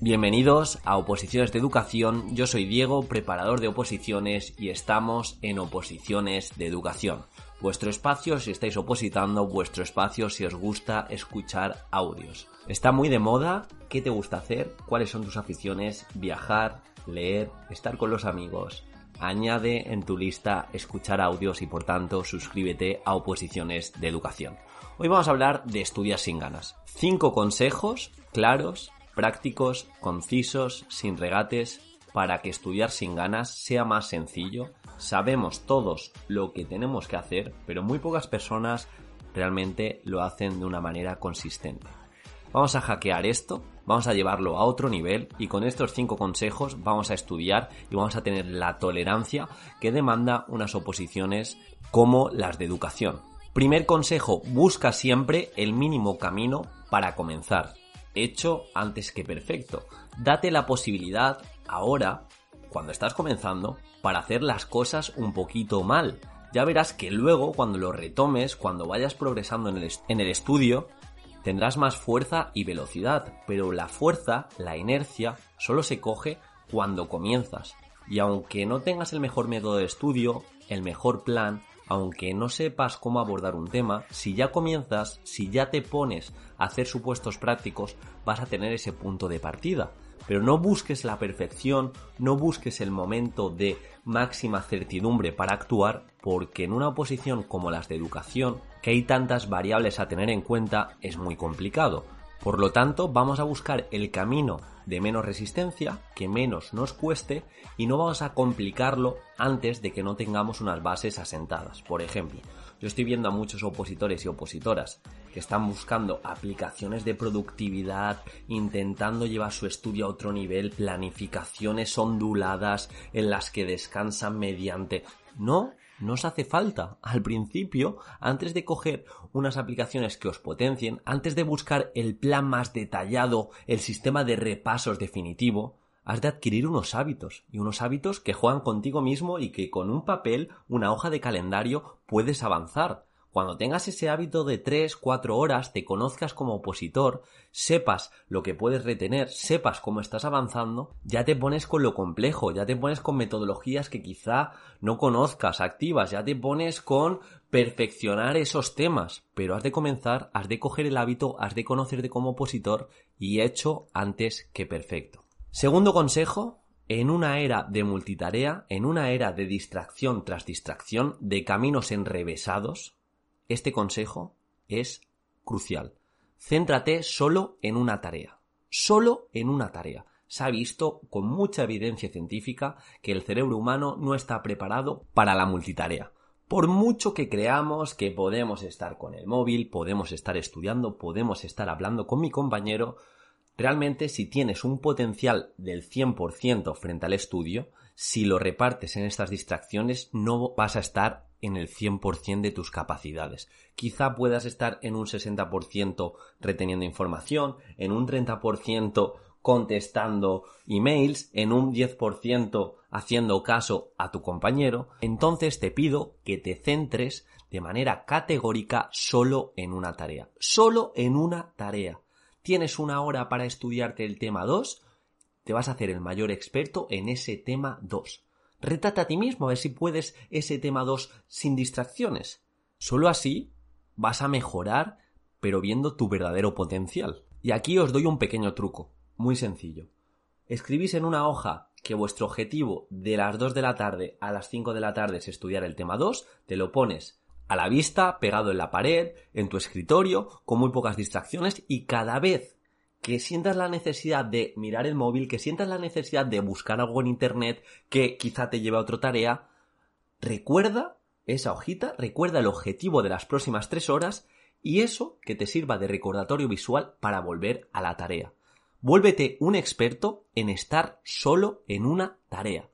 Bienvenidos a Oposiciones de Educación. Yo soy Diego, preparador de oposiciones y estamos en Oposiciones de Educación. Vuestro espacio si estáis opositando, vuestro espacio si os gusta escuchar audios. Está muy de moda, ¿qué te gusta hacer? ¿Cuáles son tus aficiones? Viajar, leer, estar con los amigos. Añade en tu lista escuchar audios y por tanto suscríbete a Oposiciones de Educación. Hoy vamos a hablar de estudiar sin ganas. Cinco consejos claros prácticos, concisos, sin regates, para que estudiar sin ganas sea más sencillo. Sabemos todos lo que tenemos que hacer, pero muy pocas personas realmente lo hacen de una manera consistente. Vamos a hackear esto, vamos a llevarlo a otro nivel y con estos cinco consejos vamos a estudiar y vamos a tener la tolerancia que demanda unas oposiciones como las de educación. Primer consejo, busca siempre el mínimo camino para comenzar hecho antes que perfecto. Date la posibilidad ahora, cuando estás comenzando, para hacer las cosas un poquito mal. Ya verás que luego, cuando lo retomes, cuando vayas progresando en el, en el estudio, tendrás más fuerza y velocidad. Pero la fuerza, la inercia, solo se coge cuando comienzas. Y aunque no tengas el mejor método de estudio, el mejor plan, aunque no sepas cómo abordar un tema, si ya comienzas, si ya te pones a hacer supuestos prácticos, vas a tener ese punto de partida. Pero no busques la perfección, no busques el momento de máxima certidumbre para actuar, porque en una oposición como las de educación, que hay tantas variables a tener en cuenta, es muy complicado. Por lo tanto, vamos a buscar el camino de menos resistencia, que menos nos cueste, y no vamos a complicarlo antes de que no tengamos unas bases asentadas. Por ejemplo, yo estoy viendo a muchos opositores y opositoras que están buscando aplicaciones de productividad, intentando llevar su estudio a otro nivel, planificaciones onduladas en las que descansan mediante... No, no os hace falta. Al principio, antes de coger unas aplicaciones que os potencien, antes de buscar el plan más detallado, el sistema de repasos definitivo, has de adquirir unos hábitos, y unos hábitos que juegan contigo mismo y que con un papel, una hoja de calendario, puedes avanzar. Cuando tengas ese hábito de 3, 4 horas, te conozcas como opositor, sepas lo que puedes retener, sepas cómo estás avanzando, ya te pones con lo complejo, ya te pones con metodologías que quizá no conozcas activas, ya te pones con perfeccionar esos temas, pero has de comenzar, has de coger el hábito, has de conocerte como opositor y hecho antes que perfecto. Segundo consejo, en una era de multitarea, en una era de distracción tras distracción, de caminos enrevesados, este consejo es crucial. Céntrate solo en una tarea. Solo en una tarea. Se ha visto con mucha evidencia científica que el cerebro humano no está preparado para la multitarea. Por mucho que creamos que podemos estar con el móvil, podemos estar estudiando, podemos estar hablando con mi compañero, realmente si tienes un potencial del 100% frente al estudio, si lo repartes en estas distracciones no vas a estar en el 100% de tus capacidades. Quizá puedas estar en un 60% reteniendo información, en un 30% contestando emails, en un 10% haciendo caso a tu compañero. Entonces te pido que te centres de manera categórica solo en una tarea. Solo en una tarea. Tienes una hora para estudiarte el tema 2, te vas a hacer el mayor experto en ese tema 2 Rétate a ti mismo a ver si puedes ese tema 2 sin distracciones. Solo así vas a mejorar, pero viendo tu verdadero potencial. Y aquí os doy un pequeño truco, muy sencillo. Escribís en una hoja que vuestro objetivo de las 2 de la tarde a las 5 de la tarde es estudiar el tema 2, te lo pones a la vista, pegado en la pared, en tu escritorio, con muy pocas distracciones y cada vez que sientas la necesidad de mirar el móvil, que sientas la necesidad de buscar algo en internet que quizá te lleve a otra tarea, recuerda esa hojita, recuerda el objetivo de las próximas tres horas y eso que te sirva de recordatorio visual para volver a la tarea. Vuélvete un experto en estar solo en una tarea.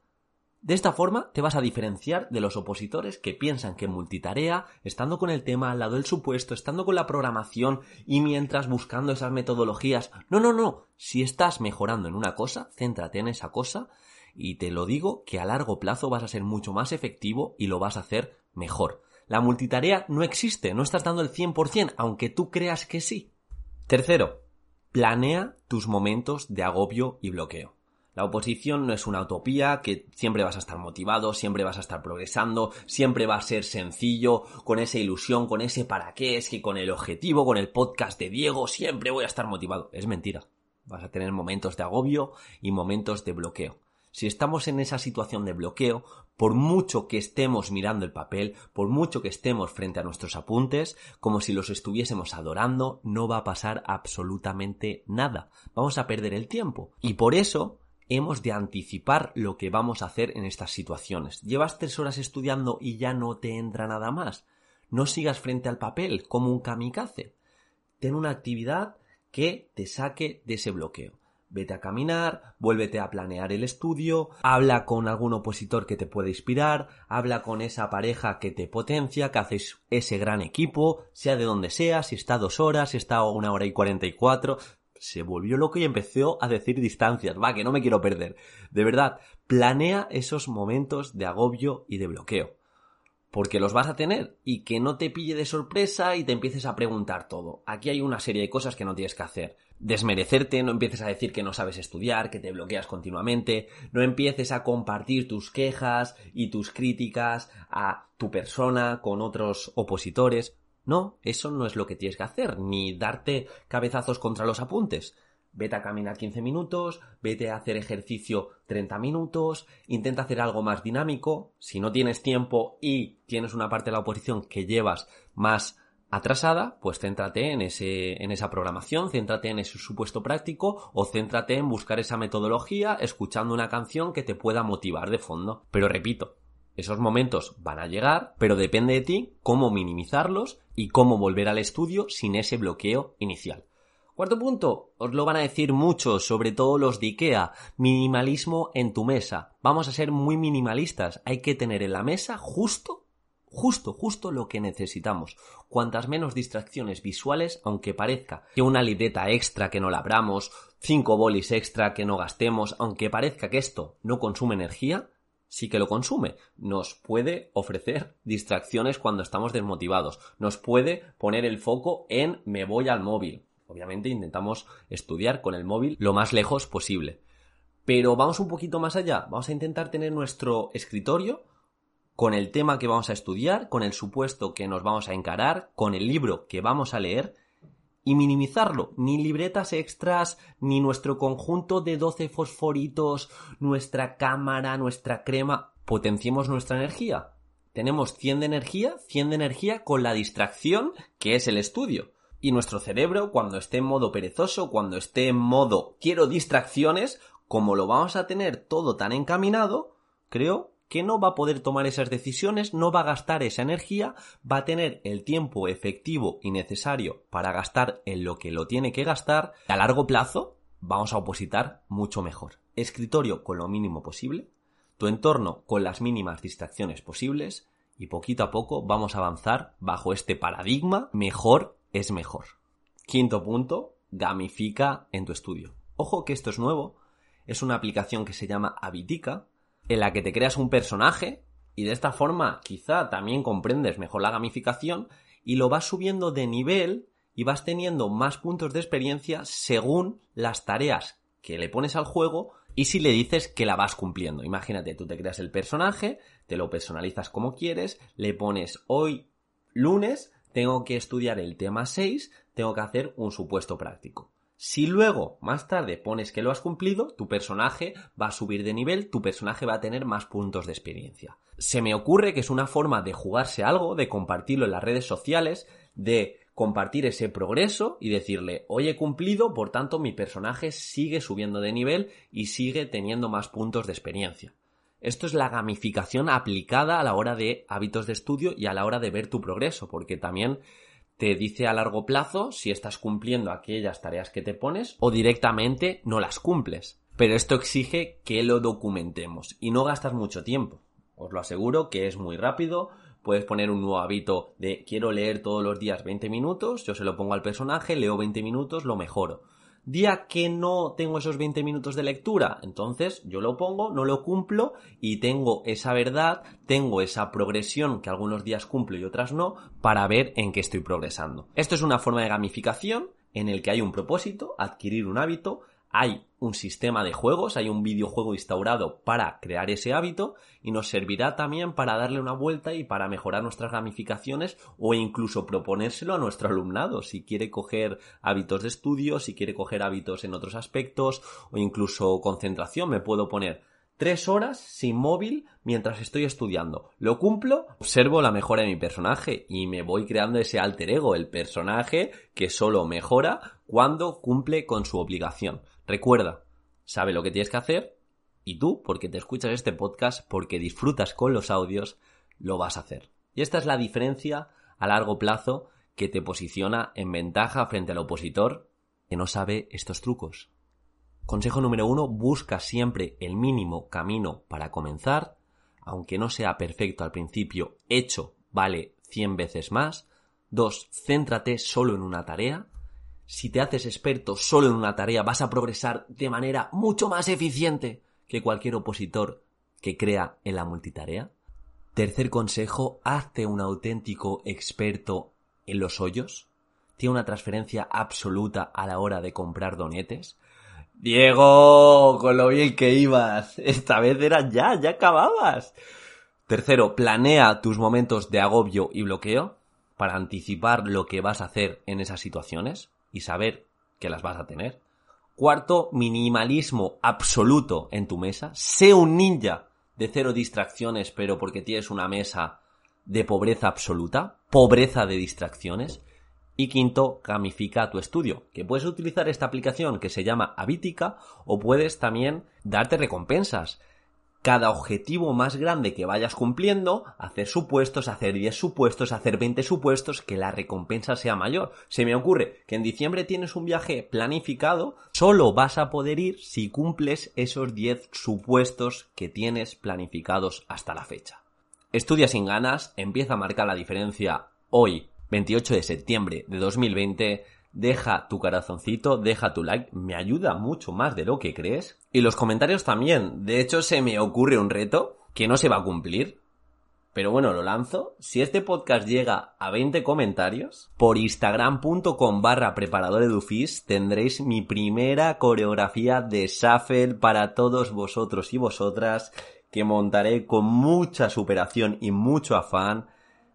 De esta forma te vas a diferenciar de los opositores que piensan que multitarea, estando con el tema al lado del supuesto, estando con la programación y mientras buscando esas metodologías. No, no, no. Si estás mejorando en una cosa, céntrate en esa cosa y te lo digo que a largo plazo vas a ser mucho más efectivo y lo vas a hacer mejor. La multitarea no existe, no estás dando el 100%, aunque tú creas que sí. Tercero, planea tus momentos de agobio y bloqueo. La oposición no es una utopía que siempre vas a estar motivado, siempre vas a estar progresando, siempre va a ser sencillo, con esa ilusión, con ese para qué, es que con el objetivo, con el podcast de Diego, siempre voy a estar motivado. Es mentira. Vas a tener momentos de agobio y momentos de bloqueo. Si estamos en esa situación de bloqueo, por mucho que estemos mirando el papel, por mucho que estemos frente a nuestros apuntes, como si los estuviésemos adorando, no va a pasar absolutamente nada. Vamos a perder el tiempo. Y por eso hemos de anticipar lo que vamos a hacer en estas situaciones. Llevas tres horas estudiando y ya no te entra nada más. No sigas frente al papel como un kamikaze. Ten una actividad que te saque de ese bloqueo. Vete a caminar, vuélvete a planear el estudio, habla con algún opositor que te pueda inspirar, habla con esa pareja que te potencia, que haces ese gran equipo, sea de donde sea, si está dos horas, si está una hora y cuarenta y cuatro, se volvió loco y empezó a decir distancias. Va, que no me quiero perder. De verdad, planea esos momentos de agobio y de bloqueo. Porque los vas a tener y que no te pille de sorpresa y te empieces a preguntar todo. Aquí hay una serie de cosas que no tienes que hacer. Desmerecerte, no empieces a decir que no sabes estudiar, que te bloqueas continuamente, no empieces a compartir tus quejas y tus críticas a tu persona con otros opositores. No, eso no es lo que tienes que hacer, ni darte cabezazos contra los apuntes. Vete a caminar 15 minutos, vete a hacer ejercicio 30 minutos, intenta hacer algo más dinámico. Si no tienes tiempo y tienes una parte de la oposición que llevas más atrasada, pues céntrate en, ese, en esa programación, céntrate en ese supuesto práctico o céntrate en buscar esa metodología escuchando una canción que te pueda motivar de fondo. Pero repito, esos momentos van a llegar, pero depende de ti cómo minimizarlos y cómo volver al estudio sin ese bloqueo inicial. Cuarto punto, os lo van a decir muchos, sobre todo los de IKEA, minimalismo en tu mesa. Vamos a ser muy minimalistas, hay que tener en la mesa justo, justo, justo lo que necesitamos. Cuantas menos distracciones visuales, aunque parezca que una libreta extra que no la abramos, cinco bolis extra que no gastemos, aunque parezca que esto no consume energía, sí que lo consume. Nos puede ofrecer distracciones cuando estamos desmotivados. Nos puede poner el foco en me voy al móvil. Obviamente intentamos estudiar con el móvil lo más lejos posible. Pero vamos un poquito más allá. Vamos a intentar tener nuestro escritorio con el tema que vamos a estudiar, con el supuesto que nos vamos a encarar, con el libro que vamos a leer y minimizarlo. Ni libretas extras, ni nuestro conjunto de 12 fosforitos, nuestra cámara, nuestra crema. Potenciemos nuestra energía. Tenemos 100 de energía, 100 de energía con la distracción que es el estudio. Y nuestro cerebro, cuando esté en modo perezoso, cuando esté en modo quiero distracciones, como lo vamos a tener todo tan encaminado, creo que no va a poder tomar esas decisiones, no va a gastar esa energía, va a tener el tiempo efectivo y necesario para gastar en lo que lo tiene que gastar, a largo plazo vamos a opositar mucho mejor. Escritorio con lo mínimo posible, tu entorno con las mínimas distracciones posibles y poquito a poco vamos a avanzar bajo este paradigma mejor es mejor. Quinto punto, gamifica en tu estudio. Ojo que esto es nuevo, es una aplicación que se llama Habitica, en la que te creas un personaje y de esta forma quizá también comprendes mejor la gamificación y lo vas subiendo de nivel y vas teniendo más puntos de experiencia según las tareas que le pones al juego y si le dices que la vas cumpliendo. Imagínate, tú te creas el personaje, te lo personalizas como quieres, le pones hoy lunes, tengo que estudiar el tema 6, tengo que hacer un supuesto práctico. Si luego, más tarde, pones que lo has cumplido, tu personaje va a subir de nivel, tu personaje va a tener más puntos de experiencia. Se me ocurre que es una forma de jugarse algo, de compartirlo en las redes sociales, de compartir ese progreso y decirle, hoy he cumplido, por tanto mi personaje sigue subiendo de nivel y sigue teniendo más puntos de experiencia. Esto es la gamificación aplicada a la hora de hábitos de estudio y a la hora de ver tu progreso, porque también te dice a largo plazo si estás cumpliendo aquellas tareas que te pones o directamente no las cumples. Pero esto exige que lo documentemos y no gastas mucho tiempo. Os lo aseguro que es muy rápido. Puedes poner un nuevo hábito de quiero leer todos los días 20 minutos, yo se lo pongo al personaje, leo 20 minutos, lo mejoro. Día que no tengo esos 20 minutos de lectura, entonces yo lo pongo, no lo cumplo y tengo esa verdad, tengo esa progresión que algunos días cumplo y otras no, para ver en qué estoy progresando. Esto es una forma de gamificación en el que hay un propósito, adquirir un hábito, hay un sistema de juegos, hay un videojuego instaurado para crear ese hábito y nos servirá también para darle una vuelta y para mejorar nuestras ramificaciones o incluso proponérselo a nuestro alumnado si quiere coger hábitos de estudio, si quiere coger hábitos en otros aspectos o incluso concentración. Me puedo poner tres horas sin móvil mientras estoy estudiando. Lo cumplo, observo la mejora de mi personaje y me voy creando ese alter ego, el personaje que solo mejora cuando cumple con su obligación. Recuerda, sabe lo que tienes que hacer y tú, porque te escuchas este podcast, porque disfrutas con los audios, lo vas a hacer. Y esta es la diferencia a largo plazo que te posiciona en ventaja frente al opositor que no sabe estos trucos. Consejo número uno, busca siempre el mínimo camino para comenzar, aunque no sea perfecto al principio, hecho vale 100 veces más. Dos, céntrate solo en una tarea si te haces experto solo en una tarea, vas a progresar de manera mucho más eficiente que cualquier opositor que crea en la multitarea. Tercer consejo, hazte un auténtico experto en los hoyos. Tiene una transferencia absoluta a la hora de comprar donetes. Diego, con lo bien que ibas. Esta vez era ya, ya acababas. Tercero, planea tus momentos de agobio y bloqueo para anticipar lo que vas a hacer en esas situaciones y saber que las vas a tener. Cuarto, minimalismo absoluto en tu mesa. Sé un ninja de cero distracciones, pero porque tienes una mesa de pobreza absoluta, pobreza de distracciones. Y quinto, gamifica tu estudio, que puedes utilizar esta aplicación que se llama Habitica o puedes también darte recompensas cada objetivo más grande que vayas cumpliendo, hacer supuestos, hacer 10 supuestos, hacer 20 supuestos, que la recompensa sea mayor. Se me ocurre que en diciembre tienes un viaje planificado, solo vas a poder ir si cumples esos 10 supuestos que tienes planificados hasta la fecha. Estudia sin ganas, empieza a marcar la diferencia hoy, 28 de septiembre de 2020, deja tu corazoncito, deja tu like, me ayuda mucho más de lo que crees. Y los comentarios también. De hecho, se me ocurre un reto que no se va a cumplir. Pero bueno, lo lanzo. Si este podcast llega a 20 comentarios, por instagram.com barra preparador tendréis mi primera coreografía de Shuffle para todos vosotros y vosotras que montaré con mucha superación y mucho afán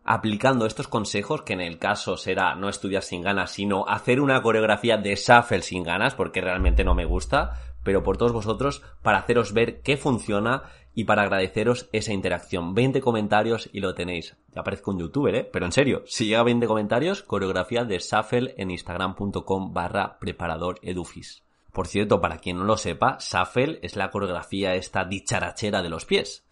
aplicando estos consejos, que en el caso será no estudiar sin ganas, sino hacer una coreografía de shuffle sin ganas, porque realmente no me gusta, pero por todos vosotros, para haceros ver qué funciona y para agradeceros esa interacción. 20 comentarios y lo tenéis. Ya parezco un youtuber, ¿eh? Pero en serio, si llega a 20 comentarios, coreografía de shuffle en instagram.com barra preparador edufis. Por cierto, para quien no lo sepa, shuffle es la coreografía esta dicharachera de los pies